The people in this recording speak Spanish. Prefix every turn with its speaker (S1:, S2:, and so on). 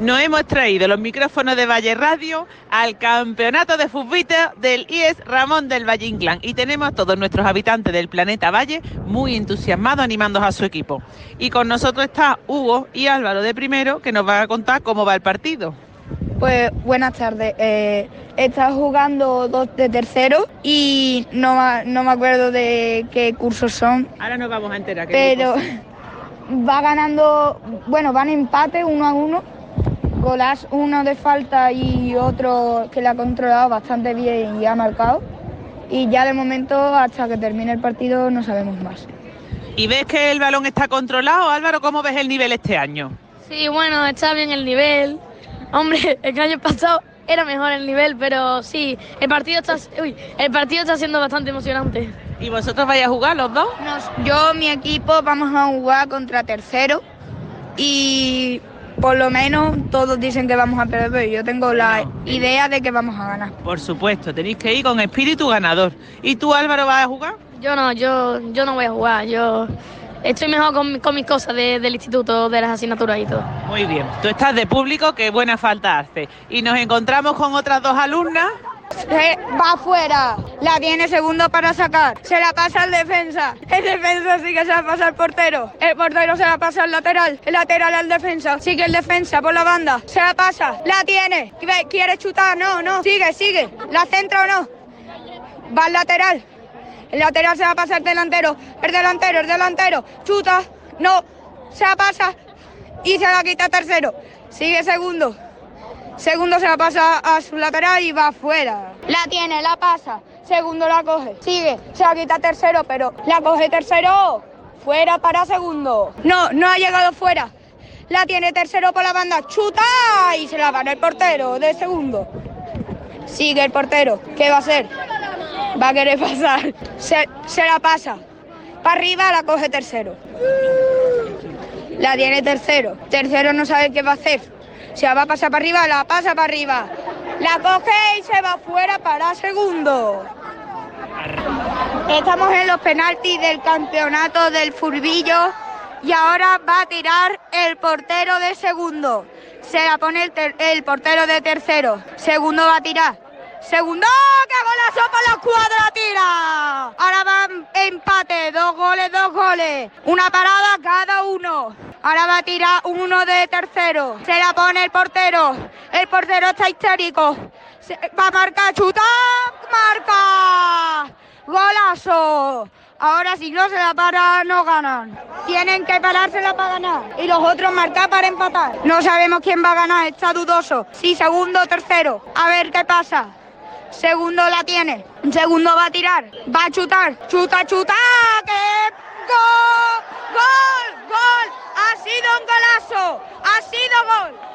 S1: nos hemos traído los micrófonos de Valle Radio al campeonato de fútbol del IES Ramón del Valle Inclán y tenemos a todos nuestros habitantes del planeta Valle muy entusiasmados animando a su equipo. Y con nosotros está Hugo y Álvaro de primero que nos van a contar cómo va el partido.
S2: Pues buenas tardes. Eh, está jugando dos de tercero y no, no me acuerdo de qué cursos son.
S1: Ahora nos vamos a enterar.
S2: Pero va ganando, bueno, van empate uno a uno Golas uno de falta y otro que le ha controlado bastante bien y ha marcado. Y ya de momento, hasta que termine el partido, no sabemos más.
S1: ¿Y ves que el balón está controlado? Álvaro, ¿cómo ves el nivel este año?
S3: Sí, bueno, está bien el nivel. Hombre, el año pasado era mejor el nivel, pero sí, el partido está, el partido está siendo bastante emocionante.
S1: ¿Y vosotros vais a jugar los dos?
S2: yo, mi equipo, vamos a jugar contra tercero y por lo menos todos dicen que vamos a perder, pero yo tengo la idea de que vamos a ganar.
S1: Por supuesto, tenéis que ir con espíritu ganador. ¿Y tú, Álvaro, vas a jugar?
S3: Yo no, yo, yo no voy a jugar. Yo estoy mejor con, mis cosas del instituto, de las asignaturas y todo.
S1: Muy bien. Tú estás de público, que buena falta hace. Y nos encontramos con otras dos alumnas
S2: va afuera, la tiene segundo para sacar, se la pasa al defensa, el defensa sigue se la pasa al portero, el portero se la pasa al lateral, el lateral al defensa, sigue el defensa por la banda, se la pasa, la tiene, quiere chutar, no, no, sigue, sigue, la centra o no, va al lateral, el lateral se la pasa al delantero, el delantero, el delantero, chuta, no, se la pasa. Y se la quita tercero, sigue segundo. Segundo se la pasa a su lateral y va afuera. La tiene, la pasa. Segundo la coge. Sigue, se la quita tercero, pero la coge tercero. Fuera para segundo. No, no ha llegado fuera. La tiene tercero por la banda. Chuta y se la gana el portero de segundo. Sigue el portero. ¿Qué va a hacer? Va a querer pasar. Se, se la pasa. Para arriba la coge tercero. La tiene tercero. Tercero no sabe qué va a hacer se va a pasar para arriba, la pasa para arriba. La coge y se va fuera para segundo. Estamos en los penaltis del campeonato del Furbillo y ahora va a tirar el portero de segundo. Se la pone el portero de tercero. Segundo va a tirar. Segundo, ¡qué golazo para la cuadra tira! Ahora van empate, dos goles, dos goles. Una parada cada uno. Ahora va a tirar uno de tercero. Se la pone el portero. El portero está histérico. va a marcar, chuta, marca. Golazo. Ahora si no se la para, no ganan. Tienen que parársela para ganar. Y los otros marcar para empatar. No sabemos quién va a ganar, está dudoso. Si segundo tercero. A ver qué pasa. Segundo la tiene. Segundo va a tirar. Va a chutar. Chuta, chuta. ¡Que gol! ¡Gol! ¡Gol! Ha sido un golazo. Ha sido gol.